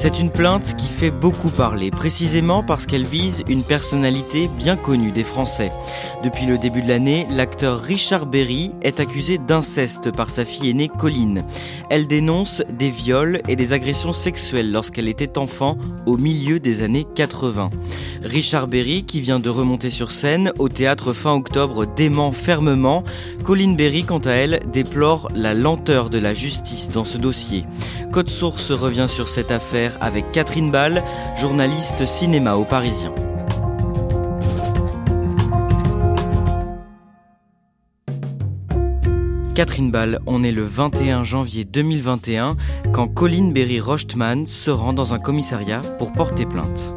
C'est une plainte qui fait beaucoup parler, précisément parce qu'elle vise une personnalité bien connue des Français. Depuis le début de l'année, l'acteur Richard Berry est accusé d'inceste par sa fille aînée Colline. Elle dénonce des viols et des agressions sexuelles lorsqu'elle était enfant au milieu des années 80. Richard Berry, qui vient de remonter sur scène au théâtre fin octobre, dément fermement. Colline Berry, quant à elle, déplore la lenteur de la justice dans ce dossier. Code Source revient sur cette affaire avec Catherine Ball, journaliste cinéma au Parisien. Catherine Ball, on est le 21 janvier 2021 quand Colline Berry-Rochtman se rend dans un commissariat pour porter plainte.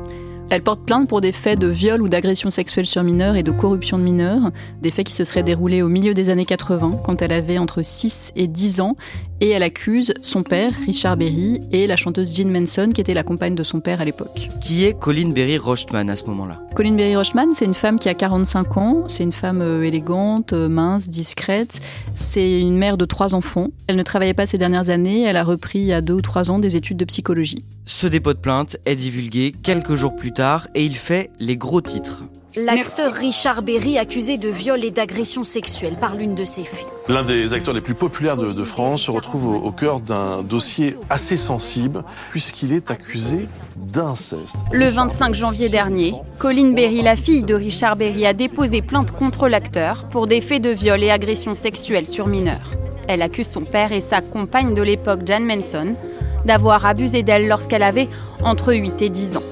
Elle porte plainte pour des faits de viol ou d'agression sexuelle sur mineurs et de corruption de mineurs, des faits qui se seraient déroulés au milieu des années 80, quand elle avait entre 6 et 10 ans, et elle accuse son père, Richard Berry, et la chanteuse Jean Manson, qui était la compagne de son père à l'époque. Qui est Colline Berry-Rochtman à ce moment-là? Colline Berry-Rochtman, c'est une femme qui a 45 ans, c'est une femme euh, élégante, euh, mince, discrète, c'est une mère de trois enfants. Elle ne travaillait pas ces dernières années, elle a repris il y a deux ou trois ans des études de psychologie. Ce dépôt de plainte est divulgué quelques jours plus tard et il fait les gros titres. L'acteur Richard Berry accusé de viol et d'agression sexuelle par l'une de ses filles. L'un des acteurs les plus populaires de, de France se retrouve au, au cœur d'un dossier assez sensible puisqu'il est accusé d'inceste. Le 25 janvier dernier, Colline Berry, la fille de Richard Berry, a déposé plainte contre l'acteur pour des faits de viol et agression sexuelle sur mineurs. Elle accuse son père et sa compagne de l'époque, Jan Manson, d'avoir abusé d'elle lorsqu'elle avait entre 8 et 10 ans.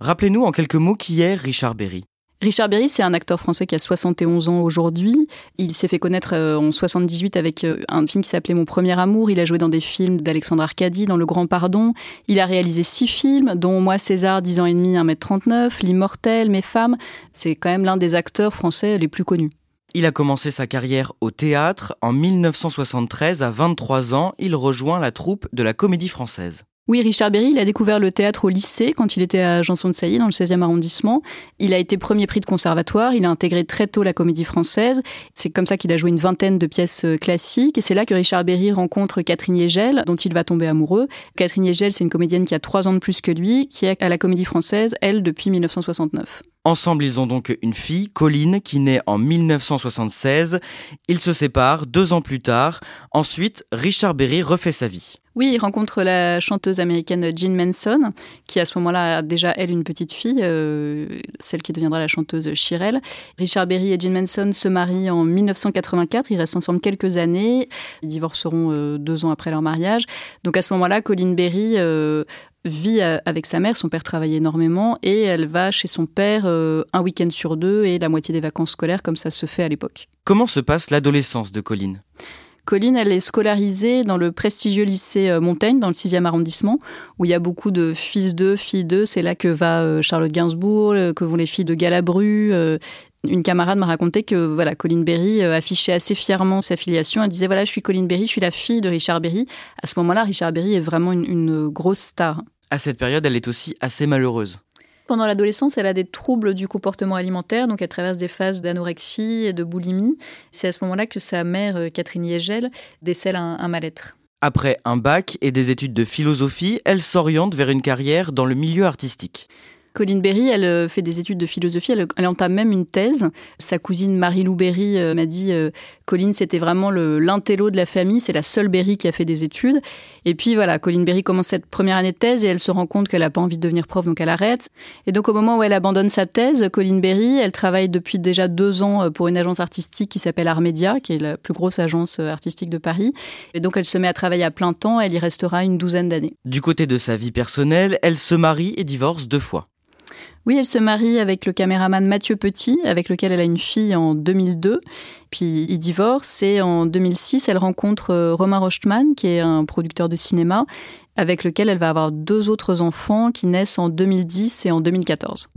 Rappelez-nous en quelques mots qui est Richard Berry. Richard Berry, c'est un acteur français qui a 71 ans aujourd'hui. Il s'est fait connaître euh, en 78 avec euh, un film qui s'appelait Mon premier amour. Il a joué dans des films d'Alexandre Arcadi, dans Le Grand Pardon. Il a réalisé six films, dont Moi César, 10 ans et demi, 1m39, L'Immortel, Mes femmes. C'est quand même l'un des acteurs français les plus connus. Il a commencé sa carrière au théâtre. En 1973, à 23 ans, il rejoint la troupe de la Comédie Française. Oui, Richard Berry, il a découvert le théâtre au lycée quand il était à Janson de Sailly, dans le 16e arrondissement. Il a été premier prix de conservatoire, il a intégré très tôt la comédie française. C'est comme ça qu'il a joué une vingtaine de pièces euh, classiques. Et c'est là que Richard Berry rencontre Catherine Yegel, dont il va tomber amoureux. Catherine Yegel, c'est une comédienne qui a trois ans de plus que lui, qui est à la comédie française, elle, depuis 1969. Ensemble, ils ont donc une fille, Colline, qui naît en 1976. Ils se séparent deux ans plus tard. Ensuite, Richard Berry refait sa vie. Oui, il rencontre la chanteuse américaine Jean Manson, qui à ce moment-là a déjà, elle, une petite fille, euh, celle qui deviendra la chanteuse Shirelle. Richard Berry et Jean Manson se marient en 1984, ils restent ensemble quelques années, ils divorceront euh, deux ans après leur mariage. Donc à ce moment-là, Colline Berry euh, vit avec sa mère, son père travaille énormément, et elle va chez son père un week-end sur deux et la moitié des vacances scolaires, comme ça se fait à l'époque. Comment se passe l'adolescence de Colline Colline, elle est scolarisée dans le prestigieux lycée euh, Montaigne, dans le 6e arrondissement, où il y a beaucoup de fils d'eux, filles d'eux. C'est là que va euh, Charlotte Gainsbourg, que vont les filles de Galabru. Une camarade m'a raconté que voilà, Colline Berry affichait assez fièrement sa filiation. Elle disait voilà, je suis Colline Berry, je suis la fille de Richard Berry. À ce moment-là, Richard Berry est vraiment une grosse star. À cette période, elle est aussi assez malheureuse. Pendant l'adolescence, elle a des troubles du comportement alimentaire, donc elle traverse des phases d'anorexie et de boulimie. C'est à ce moment-là que sa mère, euh, Catherine Yegel, décèle un, un mal-être. Après un bac et des études de philosophie, elle s'oriente vers une carrière dans le milieu artistique. Colline Berry, elle euh, fait des études de philosophie, elle, elle entame même une thèse. Sa cousine Marie-Lou Berry euh, m'a dit euh, Colline, c'était vraiment l'intello de la famille, c'est la seule Berry qui a fait des études. Et puis voilà, Colline Berry commence cette première année de thèse et elle se rend compte qu'elle n'a pas envie de devenir prof, donc elle arrête. Et donc au moment où elle abandonne sa thèse, Colline Berry, elle travaille depuis déjà deux ans pour une agence artistique qui s'appelle Armédia, qui est la plus grosse agence artistique de Paris. Et donc elle se met à travailler à plein temps, elle y restera une douzaine d'années. Du côté de sa vie personnelle, elle se marie et divorce deux fois. Oui, elle se marie avec le caméraman Mathieu Petit, avec lequel elle a une fille en 2002. Puis ils divorcent et en 2006, elle rencontre euh, Romain Rochtman, qui est un producteur de cinéma, avec lequel elle va avoir deux autres enfants qui naissent en 2010 et en 2014.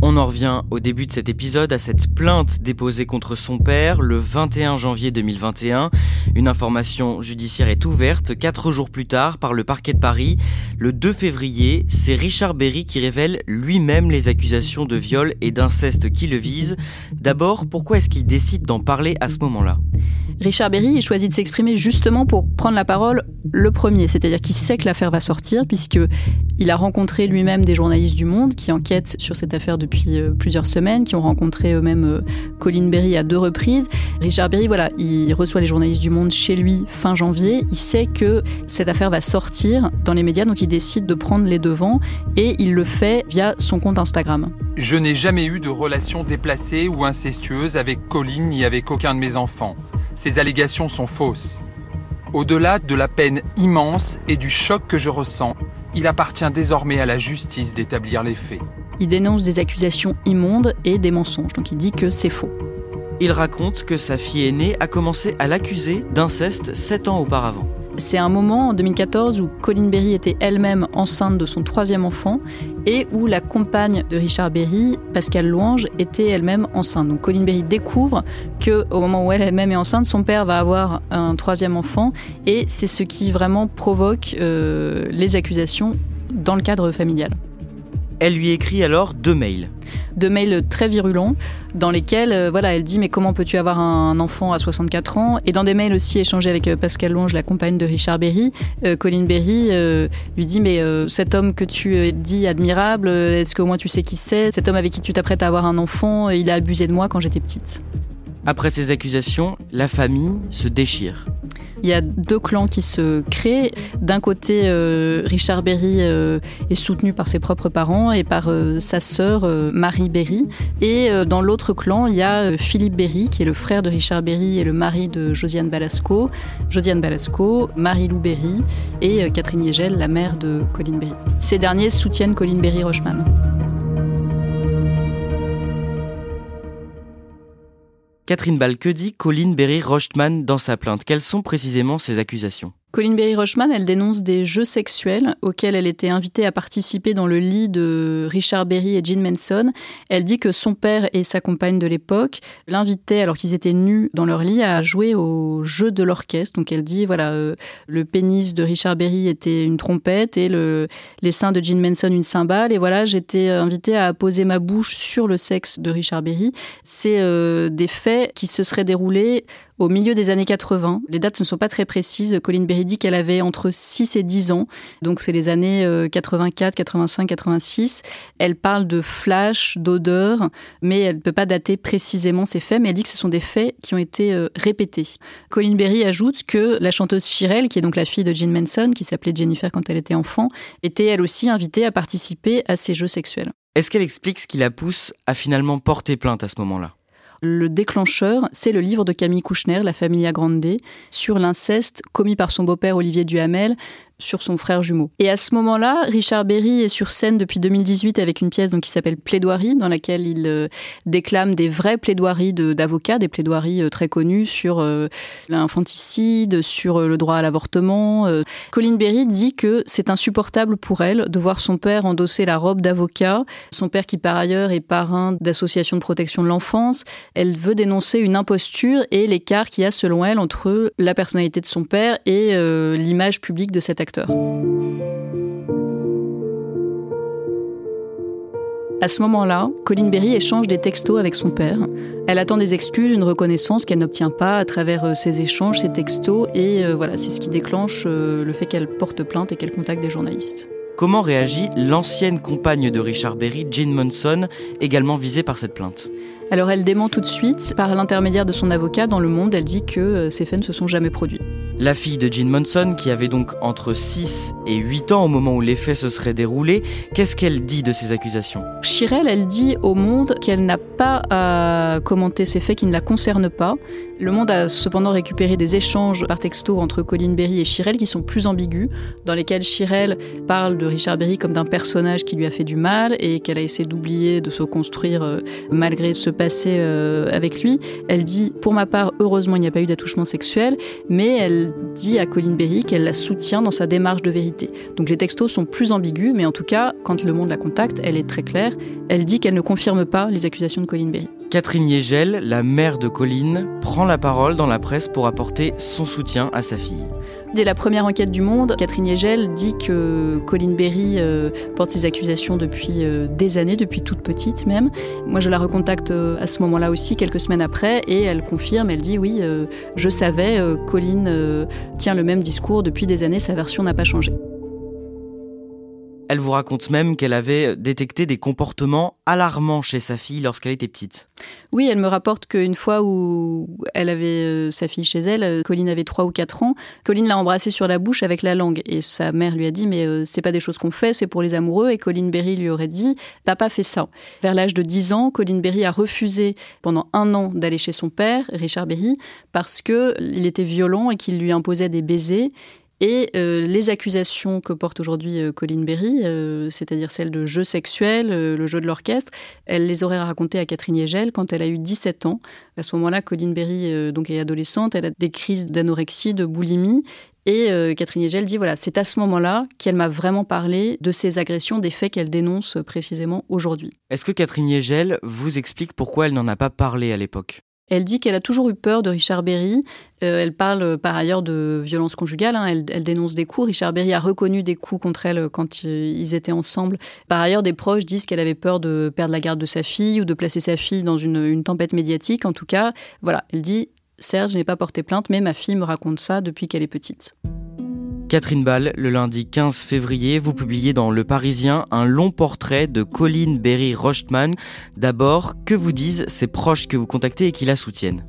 On en revient au début de cet épisode à cette plainte déposée contre son père le 21 janvier 2021. Une information judiciaire est ouverte quatre jours plus tard par le parquet de Paris. Le 2 février, c'est Richard Berry qui révèle lui-même les accusations de viol et d'inceste qui le visent. D'abord, pourquoi est-ce qu'il décide d'en parler à ce moment-là? Richard Berry choisit de s'exprimer justement pour prendre la parole le premier, c'est-à-dire qu'il sait que l'affaire va sortir puisque il a rencontré lui-même des journalistes du Monde qui enquêtent sur cette affaire depuis euh, plusieurs semaines, qui ont rencontré eux-mêmes euh, Colin Berry à deux reprises. Richard Berry, voilà, il reçoit les journalistes du Monde chez lui fin janvier. Il sait que cette affaire va sortir dans les médias, donc il décide de prendre les devants et il le fait via son compte Instagram. Je n'ai jamais eu de relation déplacée ou incestueuse avec Colin ni avec aucun de mes enfants. Ces allégations sont fausses. Au-delà de la peine immense et du choc que je ressens, il appartient désormais à la justice d'établir les faits. Il dénonce des accusations immondes et des mensonges, donc il dit que c'est faux. Il raconte que sa fille aînée a commencé à l'accuser d'inceste sept ans auparavant. C'est un moment en 2014 où Colin Berry était elle-même enceinte de son troisième enfant et où la compagne de Richard Berry, Pascal Louange, était elle-même enceinte. Donc Colin Berry découvre que au moment où elle-même est enceinte, son père va avoir un troisième enfant et c'est ce qui vraiment provoque euh, les accusations dans le cadre familial. Elle lui écrit alors deux mails. Deux mails très virulents dans lesquels euh, voilà, elle dit mais comment peux-tu avoir un enfant à 64 ans? Et dans des mails aussi échangés avec euh, Pascal Longe, la compagne de Richard Berry, euh, Colin Berry lui dit mais cet homme que tu dis admirable, est-ce qu'au moins tu sais qui c'est? Cet homme avec qui tu t'apprêtes à avoir un enfant, il a abusé de moi quand j'étais petite. Après ces accusations, la famille se déchire. Il y a deux clans qui se créent. D'un côté, euh, Richard Berry euh, est soutenu par ses propres parents et par euh, sa sœur Marie Berry. Et dans l'autre clan, il y a Philippe Berry, qui est le frère de Richard Berry et le mari de Josiane Balasco. Josiane Balasco, Marie-Lou Berry et Catherine Yegel, la mère de Colin Berry. Ces derniers soutiennent Colin Berry-Rochman. Catherine Ball, que dit Colline Berry-Rochtman dans sa plainte. Quelles sont précisément ses accusations? Colin Berry Rochman, elle dénonce des jeux sexuels auxquels elle était invitée à participer dans le lit de Richard Berry et Jean Manson. Elle dit que son père et sa compagne de l'époque l'invitaient, alors qu'ils étaient nus dans leur lit, à jouer au jeu de l'orchestre. Donc elle dit, voilà, euh, le pénis de Richard Berry était une trompette et le, les seins de Jean Manson une cymbale. Et voilà, j'étais invitée à poser ma bouche sur le sexe de Richard Berry. C'est euh, des faits qui se seraient déroulés au milieu des années 80. Les dates ne sont pas très précises. Colline Berry dit qu'elle avait entre 6 et 10 ans. Donc c'est les années 84, 85, 86. Elle parle de flash, d'odeur, mais elle ne peut pas dater précisément ces faits, mais elle dit que ce sont des faits qui ont été euh, répétés. Colline Berry ajoute que la chanteuse Shirel, qui est donc la fille de Jean Manson, qui s'appelait Jennifer quand elle était enfant, était elle aussi invitée à participer à ces jeux sexuels. Est-ce qu'elle explique ce qui la pousse à finalement porter plainte à ce moment-là? Le déclencheur, c'est le livre de Camille Kouchner, La Familia Grande, sur l'inceste commis par son beau-père Olivier Duhamel, sur son frère jumeau. Et à ce moment-là, Richard Berry est sur scène depuis 2018 avec une pièce donc, qui s'appelle Plaidoirie, dans laquelle il euh, déclame des vraies plaidoiries d'avocats, des plaidoiries euh, très connues sur euh, l'infanticide, sur le droit à l'avortement. Colin Berry dit que c'est insupportable pour elle de voir son père endosser la robe d'avocat, son père qui par ailleurs est parrain d'associations de protection de l'enfance. Elle veut dénoncer une imposture et l'écart qu'il y a selon elle entre la personnalité de son père et l'image publique de cet acteur À ce moment-là, Colin Berry échange des textos avec son père. Elle attend des excuses, une reconnaissance qu'elle n'obtient pas à travers euh, ces échanges, ces textos, et euh, voilà, c'est ce qui déclenche euh, le fait qu'elle porte plainte et qu'elle contacte des journalistes. Comment réagit l'ancienne compagne de Richard Berry, Jane Monson, également visée par cette plainte? Alors elle dément tout de suite, par l'intermédiaire de son avocat dans Le Monde, elle dit que ces faits ne se sont jamais produits. La fille de Jean Monson, qui avait donc entre 6 et 8 ans au moment où les faits se seraient déroulés, qu'est-ce qu'elle dit de ces accusations? Chirel, elle dit au Monde qu'elle n'a pas à commenter ces faits qui ne la concernent pas. Le Monde a cependant récupéré des échanges par texto entre Colin Berry et Chirel qui sont plus ambigus, dans lesquels Chirel parle de Richard Berry comme d'un personnage qui lui a fait du mal et qu'elle a essayé d'oublier, de se construire euh, malgré ce passé euh, avec lui. Elle dit, pour ma part, heureusement il n'y a pas eu d'attouchement sexuel, mais elle dit à Colin Berry qu'elle la soutient dans sa démarche de vérité. Donc les textos sont plus ambigus, mais en tout cas, quand le monde la contacte, elle est très claire. Elle dit qu'elle ne confirme pas les accusations de Colin Berry. Catherine Yegel, la mère de Colin, prend la parole dans la presse pour apporter son soutien à sa fille. Dès la première enquête du Monde, Catherine Yegel dit que Colin Berry euh, porte ses accusations depuis euh, des années, depuis toute petite même. Moi, je la recontacte euh, à ce moment-là aussi, quelques semaines après, et elle confirme, elle dit oui, je savais, Colin tient le même discours depuis des années, sa version n'a pas changé. Elle vous raconte même qu'elle avait détecté des comportements alarmants chez sa fille lorsqu'elle était petite. Oui, elle me rapporte qu'une fois où elle avait euh, sa fille chez elle, euh, Colline avait 3 ou 4 ans, Colline l'a embrassée sur la bouche avec la langue. Et sa mère lui a dit, mais euh, c'est pas des choses qu'on fait, c'est pour les amoureux. Et Colline Berry lui aurait dit, papa fait ça. Vers l'âge de 10 ans, Colline Berry a refusé pendant un an d'aller chez son père, Richard Berry, parce qu'il était violent et qu'il lui imposait des baisers et euh, les accusations que porte aujourd'hui euh, Colin Berry, euh, c'est-à-dire celles de jeu sexuel, le jeu de l'orchestre, elle les aurait racontées à Catherine Yegel quand elle a eu 17 ans. À ce moment-là, Colin Berry donc est adolescente, elle a des crises d'anorexie, de boulimie. Et Catherine Yegel dit voilà, c'est à ce moment-là qu'elle m'a vraiment parlé de ces agressions, des faits qu'elle dénonce précisément aujourd'hui. Est-ce que Catherine Yegel vous explique pourquoi elle n'en a pas parlé à l'époque? Elle dit qu'elle a toujours eu peur de Richard Berry. Euh, elle parle euh, par ailleurs de violence conjugale. Hein. Elle, dénonce des coups. Richard Berry a reconnu des coups contre elle euh, quand ils étaient ensemble. Par ailleurs, des proches disent qu'elle avait peur de perdre la garde de sa fille ou de placer sa fille dans une, tempête médiatique. En tout cas, voilà, elle dit Serge, je n'ai pas porté plainte, mais ma fille me raconte ça depuis qu'elle est petite. Catherine Ball, le lundi 15 février, vous publiez dans Le Parisien un long portrait de Colline Berry-Rochtman. D'abord, que vous disent ses proches que vous contactez et qui la soutiennent?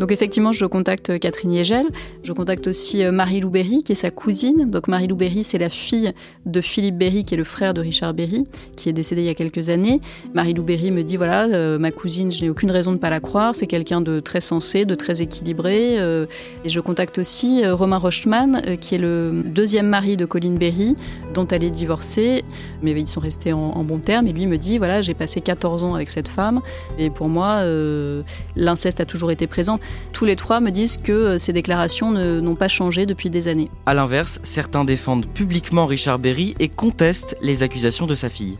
Donc effectivement, je contacte Catherine Yegel. Je contacte aussi euh, Marie-Lou Berry, qui est sa cousine. Donc Marie-Lou Berry, c'est la fille de Philippe Berry, qui est le frère de Richard Berry, qui est décédé il y a quelques années. Marie-Lou Berry me dit, voilà, euh, ma cousine, je n'ai aucune raison de ne pas la croire. C'est quelqu'un de très sensé, de très équilibré. Euh. et je contacte aussi Romain Rochman, qui est le deuxième mari de Colline Berry, dont elle est divorcée. Mais ils sont restés en, en bons termes. Et lui me dit, voilà, j'ai passé 14 ans avec cette femme. Et pour moi, l'inceste a toujours été présent. Tous les trois me disent que euh, ces déclarations n'ont pas changé depuis des années. A l'inverse, certains défendent publiquement Richard Berry et contestent les accusations de sa fille.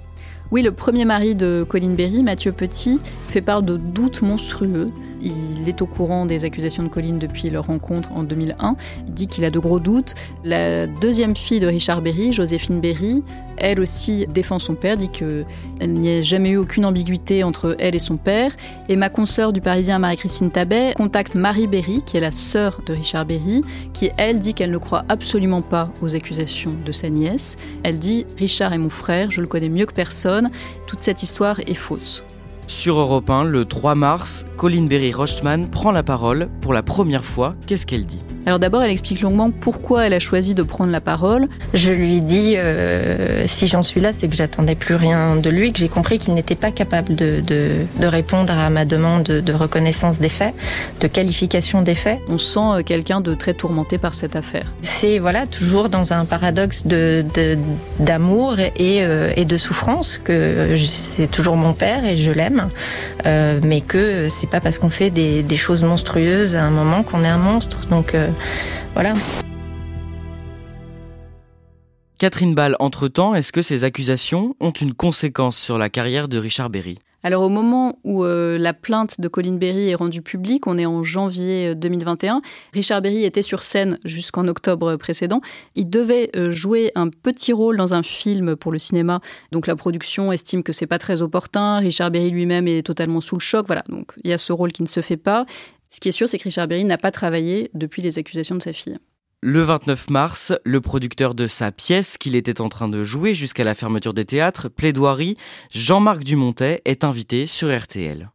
Oui, le premier mari de Colin Berry, Mathieu Petit, fait part de doutes monstrueux. Il est au courant des accusations de Colin depuis leur rencontre en 2001. Il dit qu'il a de gros doutes. La deuxième fille de Richard Berry, Joséphine Berry, elle aussi défend son père, dit qu'il n'y a jamais eu aucune ambiguïté entre elle et son père. Et ma consoeur du Parisien, Marie-Christine Tabet, contacte Marie Berry, qui est la sœur de Richard Berry, qui elle dit qu'elle ne croit absolument pas aux accusations de sa nièce. Elle dit Richard est mon frère, je le connais mieux que personne, toute cette histoire est fausse. Sur Europe 1, le 3 mars, Colin Berry-Rochtman prend la parole pour la première fois. Qu'est-ce qu'elle dit? Alors d'abord, elle explique longuement pourquoi elle a choisi de prendre la parole. Je lui dis, euh, si j'en suis là, c'est que j'attendais plus rien de lui, que j'ai compris qu'il n'était pas capable de, de, répondre à ma demande de reconnaissance des faits, de qualification des faits. On sent euh, quelqu'un de très tourmenté par cette affaire. C'est voilà toujours dans un paradoxe de d'amour et, euh, et, de souffrance que c'est toujours mon père et je l'aime, mais que c'est pas parce qu'on fait des, des, choses monstrueuses à un moment qu'on est un monstre. Donc voilà. Catherine Ball, entre-temps, est-ce que ces accusations ont une conséquence sur la carrière de Richard Berry? Alors au moment où euh, la plainte de Colin Berry est rendue publique, on est en janvier 2021, euh, Richard Berry était sur scène jusqu'en octobre précédent. Il devait euh, jouer un petit rôle dans un film pour le cinéma, donc la production estime que c'est pas très opportun. Richard Berry lui-même est totalement sous le choc, voilà. Donc il y a ce rôle qui ne se fait pas. Ce qui est sûr, c'est que Richard Berry n'a pas travaillé depuis les accusations de sa fille. Le 29 mars, le producteur de sa pièce qu'il était en train de jouer jusqu'à la fermeture des théâtres, Plaidoirie, Jean-Marc Dumontet, est invité sur RTL.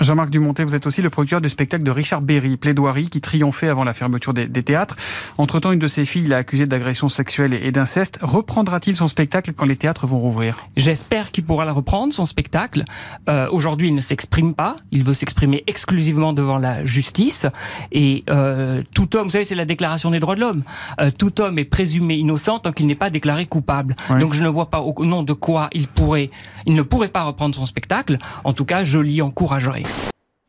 Jean-Marc Dumontet, vous êtes aussi le producteur du spectacle de Richard Berry, Plaidoirie, qui triomphait avant la fermeture des, théâtres. Entre-temps, une de ses filles l'a accusé d'agression sexuelle et, d'inceste. Reprendra-t-il son spectacle quand les théâtres vont rouvrir? J'espère qu'il pourra le reprendre, son spectacle. Euh, Aujourd'hui, il ne s'exprime pas. Il veut s'exprimer exclusivement devant la justice. Et euh, tout homme, vous savez, c'est la déclaration des droits de l'homme. Euh, tout homme est présumé innocent tant qu'il n'est pas déclaré coupable. Donc je ne vois pas au nom de quoi il pourrait, il ne pourrait pas reprendre son spectacle. En tout cas, je l'y encouragerai.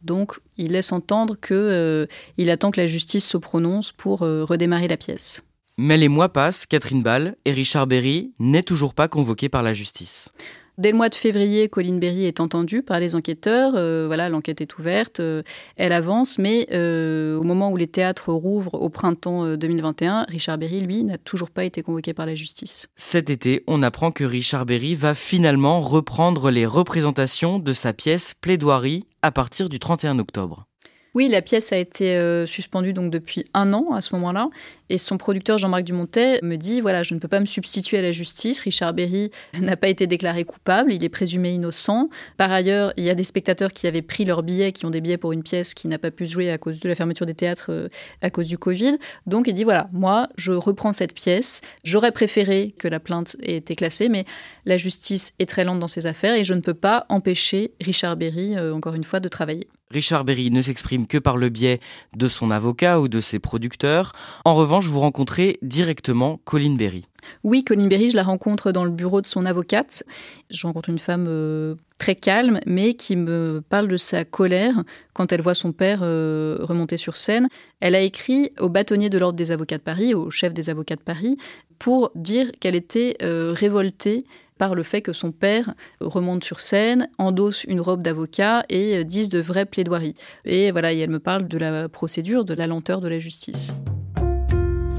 Donc, il laisse entendre qu'il euh, attend que la justice se prononce pour euh, redémarrer la pièce. Mais les mois passent, Catherine Ball et Richard Berry n'est toujours pas convoqué par la justice. Dès le mois de février, Colin Berry est entendue par les enquêteurs. Euh, voilà, l'enquête est ouverte, euh, elle avance, mais euh, au moment où les théâtres rouvrent au printemps 2021, Richard Berry, lui, n'a toujours pas été convoqué par la justice. Cet été, on apprend que Richard Berry va finalement reprendre les représentations de sa pièce Plaidoirie à partir du 31 octobre. Oui, la pièce a été euh, suspendue donc depuis un an à ce moment-là. Et son producteur Jean-Marc Dumontet me dit voilà, je ne peux pas me substituer à la justice. Richard Berry n'a pas été déclaré coupable, il est présumé innocent. Par ailleurs, il y a des spectateurs qui avaient pris leurs billets, qui ont des billets pour une pièce qui n'a pas pu se jouer à cause de la fermeture des théâtres euh, à cause du Covid. Donc il dit voilà, moi, je reprends cette pièce. J'aurais préféré que la plainte ait été classée, mais la justice est très lente dans ses affaires et je ne peux pas empêcher Richard Berry, euh, encore une fois, de travailler. Richard Berry ne s'exprime que par le biais de son avocat ou de ses producteurs. En revanche, vous rencontrez directement Colin Berry. Oui, Colin Berry, je la rencontre dans le bureau de son avocate. Je rencontre une femme euh, très calme, mais qui me parle de sa colère quand elle voit son père euh, remonter sur scène. Elle a écrit au bâtonnier de l'Ordre des avocats de Paris, au chef des avocats de Paris, pour dire qu'elle était euh, révoltée par le fait que son père remonte sur scène, endosse une robe d'avocat et euh, dise de vraies plaidoiries. Et voilà, elle me parle de la procédure, de la lenteur de la justice.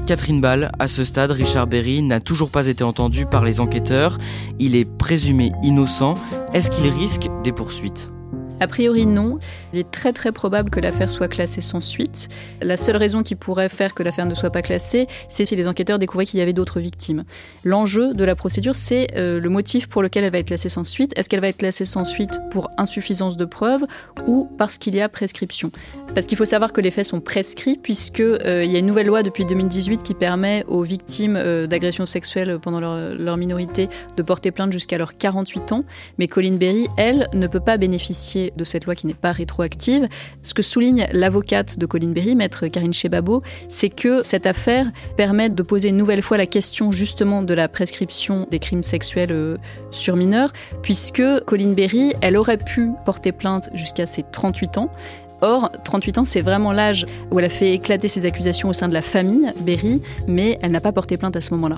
Catherine Ball, à ce stade, Richard Berry n'a toujours pas été entendu par les enquêteurs. Il est présumé innocent. Est-ce qu'il risque des poursuites? A priori, non. Il est très très probable que l'affaire soit classée sans suite. La seule raison qui pourrait faire que l'affaire ne soit pas classée, c'est si les enquêteurs découvraient qu'il y avait d'autres victimes. L'enjeu de la procédure, c'est euh, le motif pour lequel elle va être classée sans suite. Est-ce qu'elle va être classée sans suite pour insuffisance de preuves ou parce qu'il y a prescription? Parce qu'il faut savoir que les faits sont prescrits puisque euh, il y a une nouvelle loi depuis 2018 qui permet aux victimes euh, d'agressions sexuelles pendant leur, minorité de porter plainte jusqu'à leurs 48 ans. Mais Colin Berry, elle, ne peut pas bénéficier de cette loi qui n'est pas rétroactive. Ce que souligne l'avocate de Colin Berry, maître Karine Chebabo, c'est que cette affaire permet de poser une nouvelle fois la question justement de la prescription des crimes sexuels euh, sur mineurs, puisque Colin Berry, elle aurait pu porter plainte jusqu'à ses 38 ans, Or, 38 ans, c'est vraiment l'âge où elle a fait éclater ses accusations au sein de la famille, Berry, mais elle n'a pas porté plainte à ce moment-là.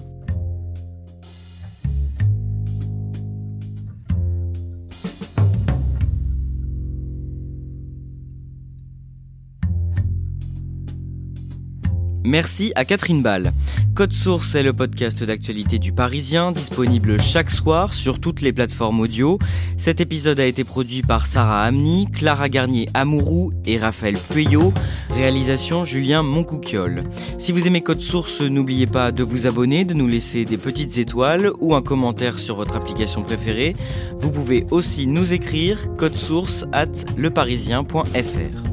Merci à Catherine Ball. Code Source est le podcast d'actualité du Parisien, disponible chaque soir sur toutes les plateformes audio. Cet épisode a été produit par Sarah Amni, Clara Garnier Amourou et Raphaël Pueyo. Réalisation Julien Moncouquiol. Si vous aimez Code Source, n'oubliez pas de vous abonner, de nous laisser des petites étoiles ou un commentaire sur votre application préférée. Vous pouvez aussi nous écrire source at leparisien.fr.